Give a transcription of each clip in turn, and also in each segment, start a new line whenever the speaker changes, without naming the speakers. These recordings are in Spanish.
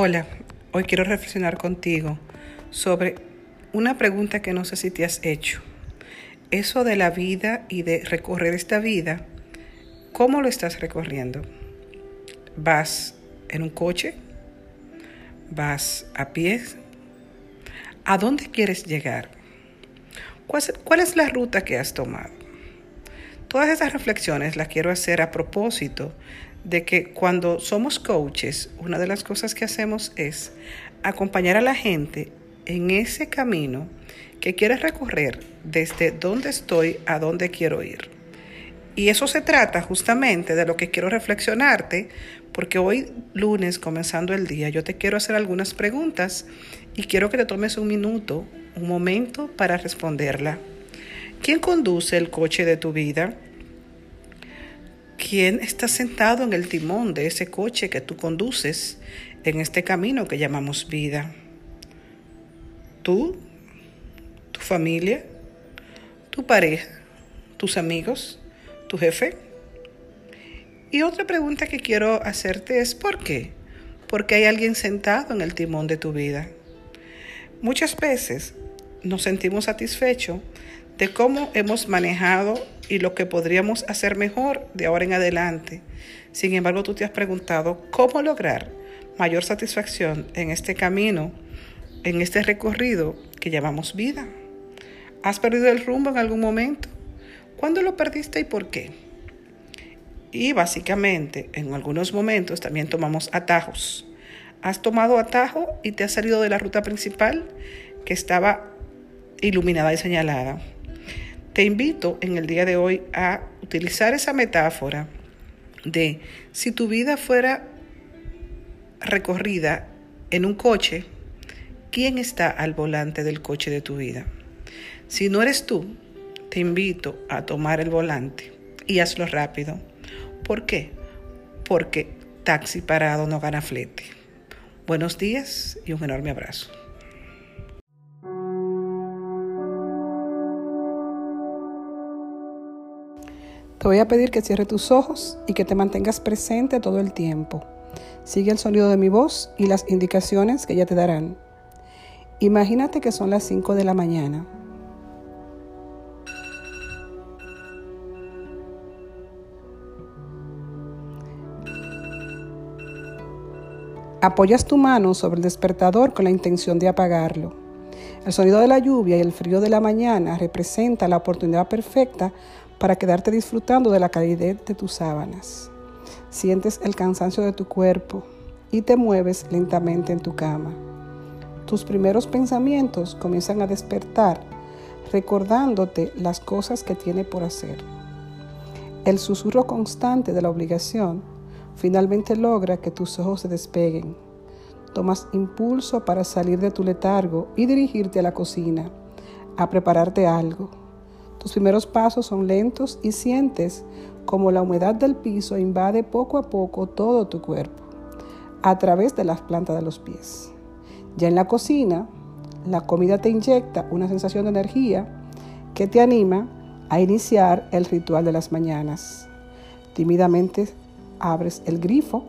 Hola, hoy quiero reflexionar contigo sobre una pregunta que no sé si te has hecho. Eso de la vida y de recorrer esta vida, ¿cómo lo estás recorriendo? ¿Vas en un coche? ¿Vas a pie? ¿A dónde quieres llegar? ¿Cuál es la ruta que has tomado? Todas esas reflexiones las quiero hacer a propósito de que cuando somos coaches, una de las cosas que hacemos es acompañar a la gente en ese camino que quiere recorrer desde dónde estoy a dónde quiero ir. Y eso se trata justamente de lo que quiero reflexionarte, porque hoy lunes, comenzando el día, yo te quiero hacer algunas preguntas y quiero que te tomes un minuto, un momento para responderla. ¿Quién conduce el coche de tu vida? ¿Quién está sentado en el timón de ese coche que tú conduces en este camino que llamamos vida? ¿Tú? ¿Tu familia? ¿Tu pareja? ¿Tus amigos? ¿Tu jefe? Y otra pregunta que quiero hacerte es ¿por qué? Porque hay alguien sentado en el timón de tu vida. Muchas veces nos sentimos satisfechos de cómo hemos manejado y lo que podríamos hacer mejor de ahora en adelante. Sin embargo, tú te has preguntado cómo lograr mayor satisfacción en este camino, en este recorrido que llamamos vida. ¿Has perdido el rumbo en algún momento? ¿Cuándo lo perdiste y por qué? Y básicamente, en algunos momentos también tomamos atajos. ¿Has tomado atajo y te has salido de la ruta principal que estaba iluminada y señalada? Te invito en el día de hoy a utilizar esa metáfora de si tu vida fuera recorrida en un coche, ¿quién está al volante del coche de tu vida? Si no eres tú, te invito a tomar el volante y hazlo rápido. ¿Por qué? Porque taxi parado no gana flete. Buenos días y un enorme abrazo.
Te voy a pedir que cierres tus ojos y que te mantengas presente todo el tiempo. Sigue el sonido de mi voz y las indicaciones que ya te darán. Imagínate que son las 5 de la mañana. Apoyas tu mano sobre el despertador con la intención de apagarlo. El sonido de la lluvia y el frío de la mañana representa la oportunidad perfecta para quedarte disfrutando de la calidez de tus sábanas. Sientes el cansancio de tu cuerpo y te mueves lentamente en tu cama. Tus primeros pensamientos comienzan a despertar recordándote las cosas que tiene por hacer. El susurro constante de la obligación finalmente logra que tus ojos se despeguen. Tomas impulso para salir de tu letargo y dirigirte a la cocina, a prepararte algo tus primeros pasos son lentos y sientes como la humedad del piso invade poco a poco todo tu cuerpo, a través de las plantas de los pies. Ya en la cocina, la comida te inyecta una sensación de energía que te anima a iniciar el ritual de las mañanas. Tímidamente abres el grifo,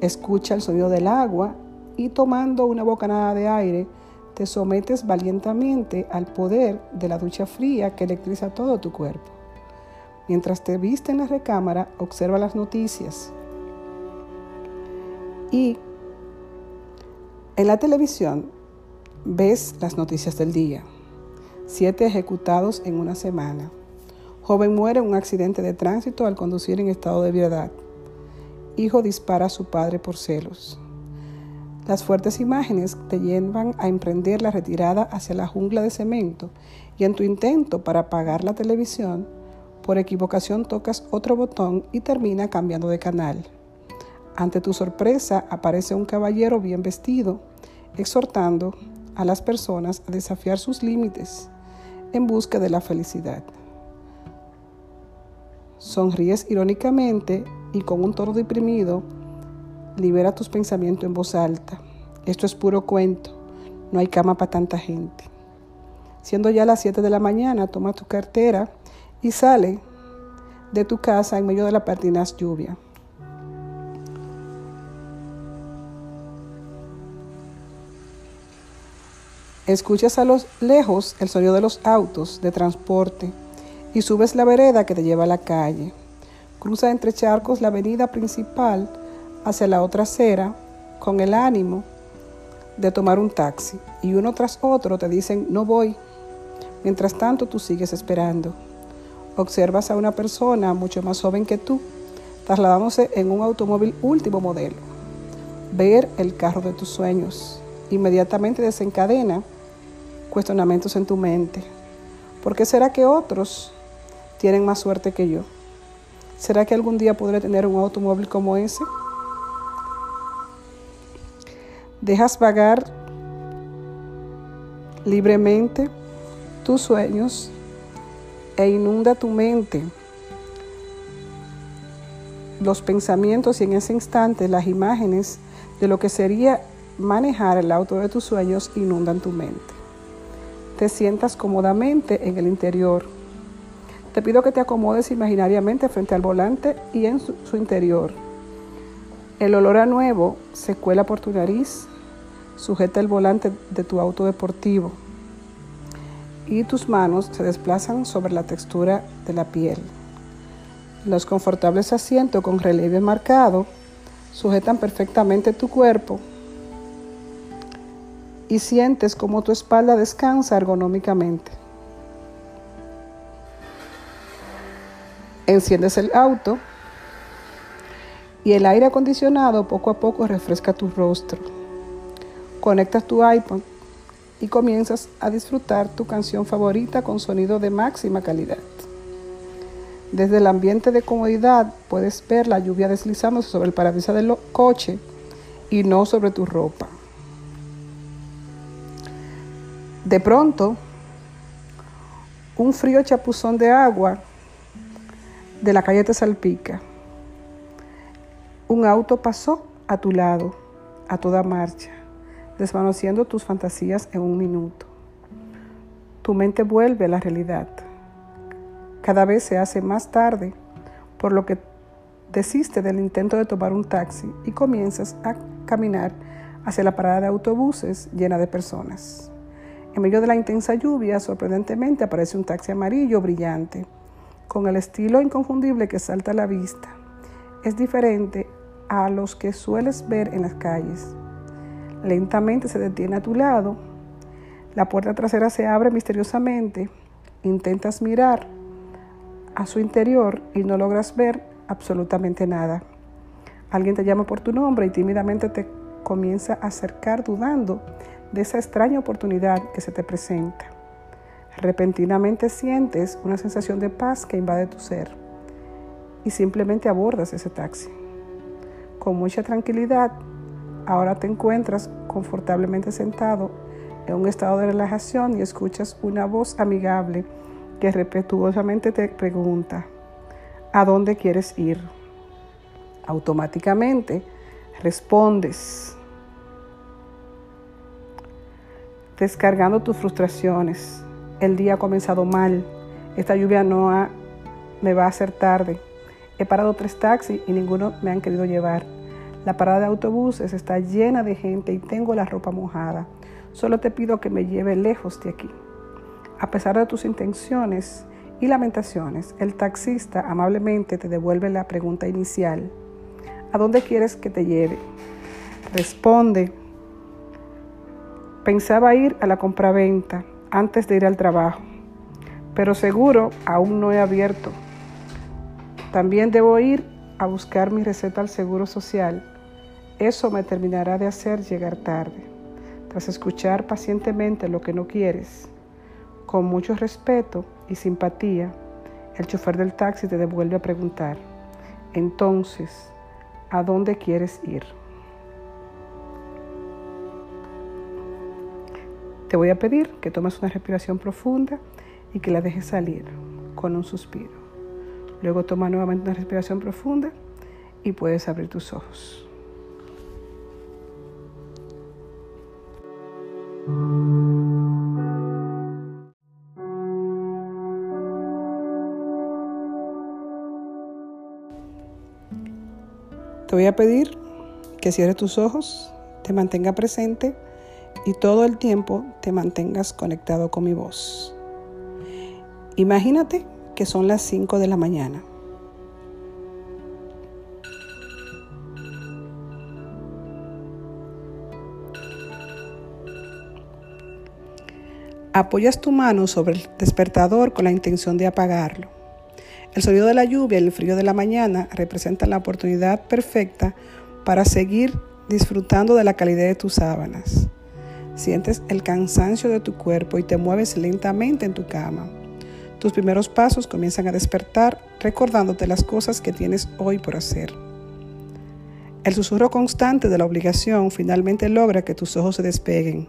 escucha el sonido del agua y tomando una bocanada de aire, te sometes valientemente al poder de la ducha fría que electriza todo tu cuerpo. Mientras te viste en la recámara, observa las noticias. Y en la televisión ves las noticias del día. Siete ejecutados en una semana. Joven muere en un accidente de tránsito al conducir en estado de ebriedad. Hijo dispara a su padre por celos. Las fuertes imágenes te llevan a emprender la retirada hacia la jungla de cemento y en tu intento para apagar la televisión, por equivocación tocas otro botón y termina cambiando de canal. Ante tu sorpresa aparece un caballero bien vestido, exhortando a las personas a desafiar sus límites en busca de la felicidad. Sonríes irónicamente y con un tono deprimido Libera tus pensamientos en voz alta. Esto es puro cuento. No hay cama para tanta gente. Siendo ya las 7 de la mañana, toma tu cartera y sale de tu casa en medio de la pertinaz lluvia. Escuchas a lo lejos el sonido de los autos de transporte y subes la vereda que te lleva a la calle. Cruza entre charcos la avenida principal hacia la otra acera con el ánimo de tomar un taxi y uno tras otro te dicen no voy. Mientras tanto tú sigues esperando. Observas a una persona mucho más joven que tú trasladándose en un automóvil último modelo. Ver el carro de tus sueños inmediatamente desencadena cuestionamientos en tu mente. ¿Por qué será que otros tienen más suerte que yo? ¿Será que algún día podré tener un automóvil como ese? Dejas vagar libremente tus sueños e inunda tu mente los pensamientos y en ese instante las imágenes de lo que sería manejar el auto de tus sueños inundan tu mente. Te sientas cómodamente en el interior. Te pido que te acomodes imaginariamente frente al volante y en su, su interior. El olor a nuevo se cuela por tu nariz, sujeta el volante de tu auto deportivo y tus manos se desplazan sobre la textura de la piel. Los confortables asientos con relieve marcado sujetan perfectamente tu cuerpo y sientes como tu espalda descansa ergonómicamente. Enciendes el auto y el aire acondicionado poco a poco refresca tu rostro. Conectas tu iPod y comienzas a disfrutar tu canción favorita con sonido de máxima calidad. Desde el ambiente de comodidad puedes ver la lluvia deslizándose sobre el parabrisas del coche y no sobre tu ropa. De pronto, un frío chapuzón de agua de la calle te salpica. Un auto pasó a tu lado, a toda marcha, desvaneciendo tus fantasías en un minuto. Tu mente vuelve a la realidad cada vez se hace más tarde, por lo que desiste del intento de tomar un taxi y comienzas a caminar hacia la parada de autobuses llena de personas. En medio de la intensa lluvia, sorprendentemente aparece un taxi amarillo brillante, con el estilo inconfundible que salta a la vista. Es diferente a los que sueles ver en las calles. Lentamente se detiene a tu lado, la puerta trasera se abre misteriosamente, intentas mirar a su interior y no logras ver absolutamente nada. Alguien te llama por tu nombre y tímidamente te comienza a acercar dudando de esa extraña oportunidad que se te presenta. Repentinamente sientes una sensación de paz que invade tu ser y simplemente abordas ese taxi. Con mucha tranquilidad, ahora te encuentras confortablemente sentado en un estado de relajación y escuchas una voz amigable que respetuosamente te pregunta, ¿a dónde quieres ir? Automáticamente respondes, descargando tus frustraciones. El día ha comenzado mal, esta lluvia no ha, me va a hacer tarde. He parado tres taxis y ninguno me han querido llevar. La parada de autobuses está llena de gente y tengo la ropa mojada. Solo te pido que me lleve lejos de aquí. A pesar de tus intenciones y lamentaciones, el taxista amablemente te devuelve la pregunta inicial. ¿A dónde quieres que te lleve? Responde. Pensaba ir a la compraventa antes de ir al trabajo, pero seguro aún no he abierto. También debo ir a buscar mi receta al Seguro Social. Eso me terminará de hacer llegar tarde. Tras escuchar pacientemente lo que no quieres, con mucho respeto y simpatía, el chofer del taxi te devuelve a preguntar, entonces, ¿a dónde quieres ir? Te voy a pedir que tomes una respiración profunda y que la dejes salir con un suspiro. Luego toma nuevamente una respiración profunda y puedes abrir tus ojos. Te voy a pedir que cierres tus ojos, te mantenga presente y todo el tiempo te mantengas conectado con mi voz. Imagínate que son las 5 de la mañana. Apoyas tu mano sobre el despertador con la intención de apagarlo. El sonido de la lluvia y el frío de la mañana representan la oportunidad perfecta para seguir disfrutando de la calidad de tus sábanas. Sientes el cansancio de tu cuerpo y te mueves lentamente en tu cama. Tus primeros pasos comienzan a despertar recordándote las cosas que tienes hoy por hacer. El susurro constante de la obligación finalmente logra que tus ojos se despeguen.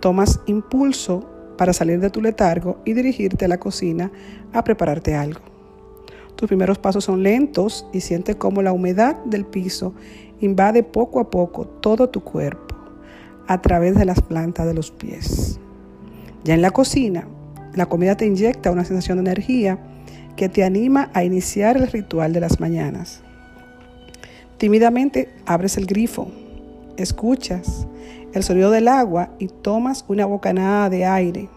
Tomas impulso para salir de tu letargo y dirigirte a la cocina a prepararte algo. Tus primeros pasos son lentos y sientes cómo la humedad del piso invade poco a poco todo tu cuerpo a través de las plantas de los pies. Ya en la cocina, la comida te inyecta una sensación de energía que te anima a iniciar el ritual de las mañanas. Tímidamente abres el grifo, escuchas el sonido del agua y tomas una bocanada de aire.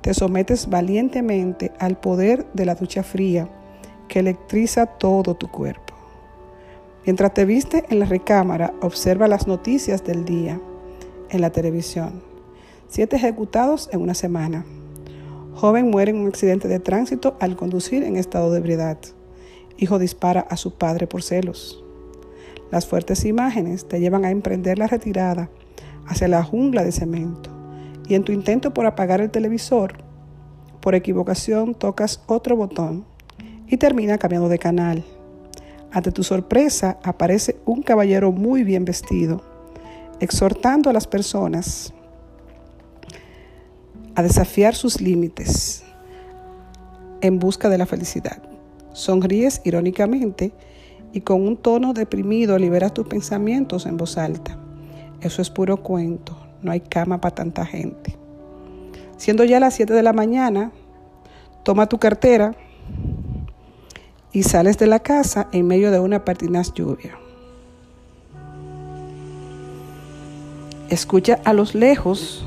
Te sometes valientemente al poder de la ducha fría que electriza todo tu cuerpo. Mientras te viste en la recámara, observa las noticias del día en la televisión. Siete ejecutados en una semana. Joven muere en un accidente de tránsito al conducir en estado de ebriedad. Hijo dispara a su padre por celos. Las fuertes imágenes te llevan a emprender la retirada hacia la jungla de cemento. Y en tu intento por apagar el televisor, por equivocación tocas otro botón y termina cambiando de canal. Ante tu sorpresa aparece un caballero muy bien vestido exhortando a las personas a desafiar sus límites en busca de la felicidad. Sonríes irónicamente y con un tono deprimido liberas tus pensamientos en voz alta. Eso es puro cuento, no hay cama para tanta gente. Siendo ya las 7 de la mañana, toma tu cartera y sales de la casa en medio de una pertinaz lluvia. Escucha a los lejos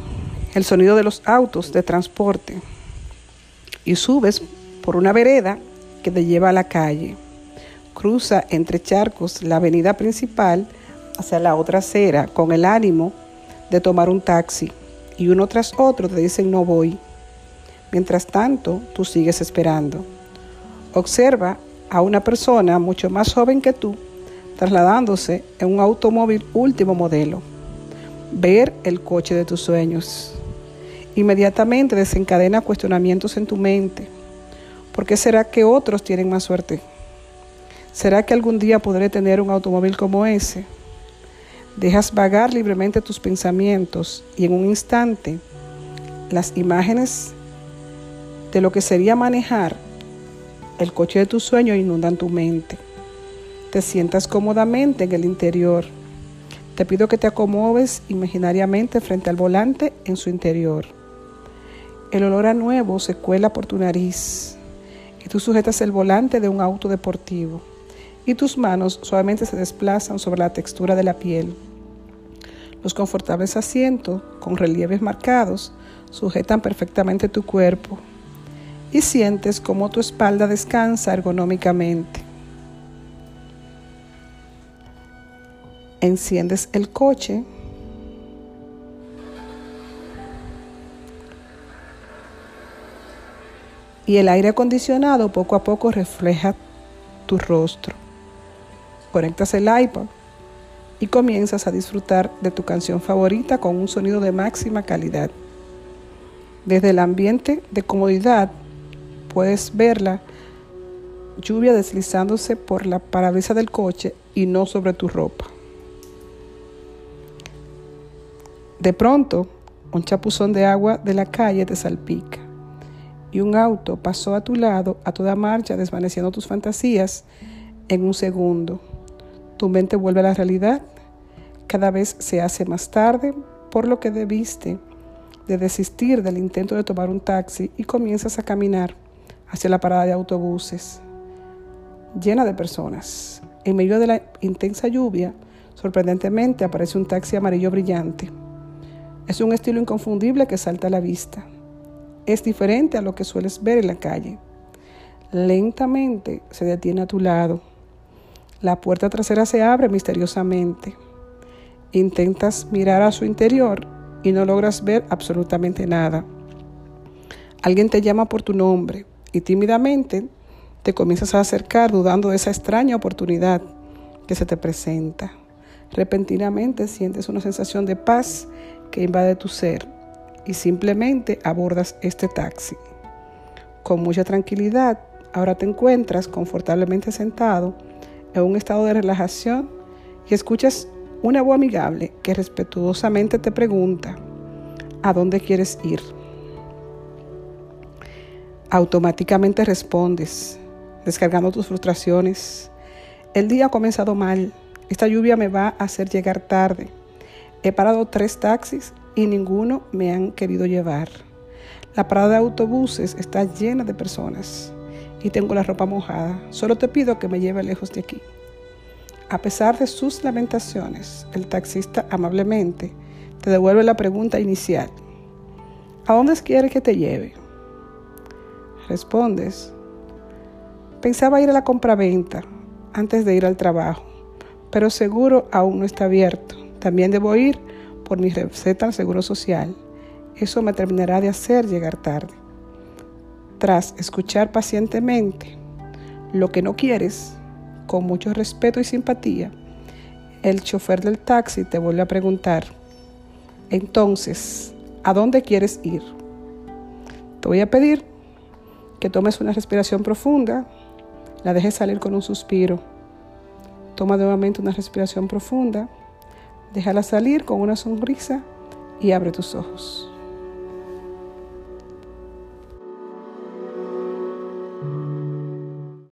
el sonido de los autos de transporte y subes por una vereda que te lleva a la calle. Cruza entre charcos la avenida principal hacia la otra acera con el ánimo de tomar un taxi y uno tras otro te dicen no voy. Mientras tanto, tú sigues esperando. Observa a una persona mucho más joven que tú trasladándose en un automóvil último modelo ver el coche de tus sueños. Inmediatamente desencadena cuestionamientos en tu mente. ¿Por qué será que otros tienen más suerte? ¿Será que algún día podré tener un automóvil como ese? Dejas vagar libremente tus pensamientos y en un instante las imágenes de lo que sería manejar el coche de tus sueños inundan tu mente. Te sientas cómodamente en el interior te pido que te acomodes imaginariamente frente al volante en su interior. El olor a nuevo se cuela por tu nariz y tú sujetas el volante de un auto deportivo y tus manos suavemente se desplazan sobre la textura de la piel. Los confortables asientos, con relieves marcados, sujetan perfectamente tu cuerpo y sientes cómo tu espalda descansa ergonómicamente. enciendes el coche. Y el aire acondicionado poco a poco refleja tu rostro. Conectas el iPod y comienzas a disfrutar de tu canción favorita con un sonido de máxima calidad. Desde el ambiente de comodidad puedes ver la lluvia deslizándose por la parabrisas del coche y no sobre tu ropa. De pronto, un chapuzón de agua de la calle te salpica y un auto pasó a tu lado a toda marcha desvaneciendo tus fantasías en un segundo. Tu mente vuelve a la realidad. Cada vez se hace más tarde, por lo que debiste de desistir del intento de tomar un taxi y comienzas a caminar hacia la parada de autobuses, llena de personas. En medio de la intensa lluvia, sorprendentemente aparece un taxi amarillo brillante Es un estilo inconfundible que salta a la vista. Es diferente a lo que sueles ver en la calle. Lentamente se detiene a tu lado. La puerta trasera se abre misteriosamente. Intentas mirar a su interior y no logras ver absolutamente nada. Alguien te llama por tu nombre y tímidamente te comienzas a acercar dudando de esa extraña oportunidad que se te presenta. Repentinamente sientes una sensación de paz que invade tu ser y simplemente abordas este taxi. Con mucha tranquilidad, ahora te encuentras confortablemente sentado en un estado de relajación y escuchas una voz amigable que respetuosamente te pregunta, ¿a dónde quieres ir? Automáticamente respondes, descargando tus frustraciones. El día ha comenzado mal. Esta lluvia me va a hacer llegar tarde. He parado tres taxis y ninguno me han querido llevar. La parada de autobuses está llena de personas y tengo la ropa mojada. Solo te pido que me lleve lejos de aquí. A pesar de sus lamentaciones, el taxista amablemente te devuelve la pregunta inicial. ¿A dónde quiere que te lleve? Respondes. Pensaba ir a la compraventa antes de ir al trabajo, pero seguro aún no está abierto. También debo ir por mi receta al Seguro Social. Eso me terminará de hacer llegar tarde. Tras escuchar pacientemente lo que no quieres, con mucho respeto y simpatía, el chofer del taxi te vuelve a preguntar, entonces, ¿a dónde quieres ir? Te voy a pedir que tomes una respiración profunda, la dejes salir con un suspiro. Toma nuevamente una respiración profunda, déjala salir con una sonrisa y abre tus ojos.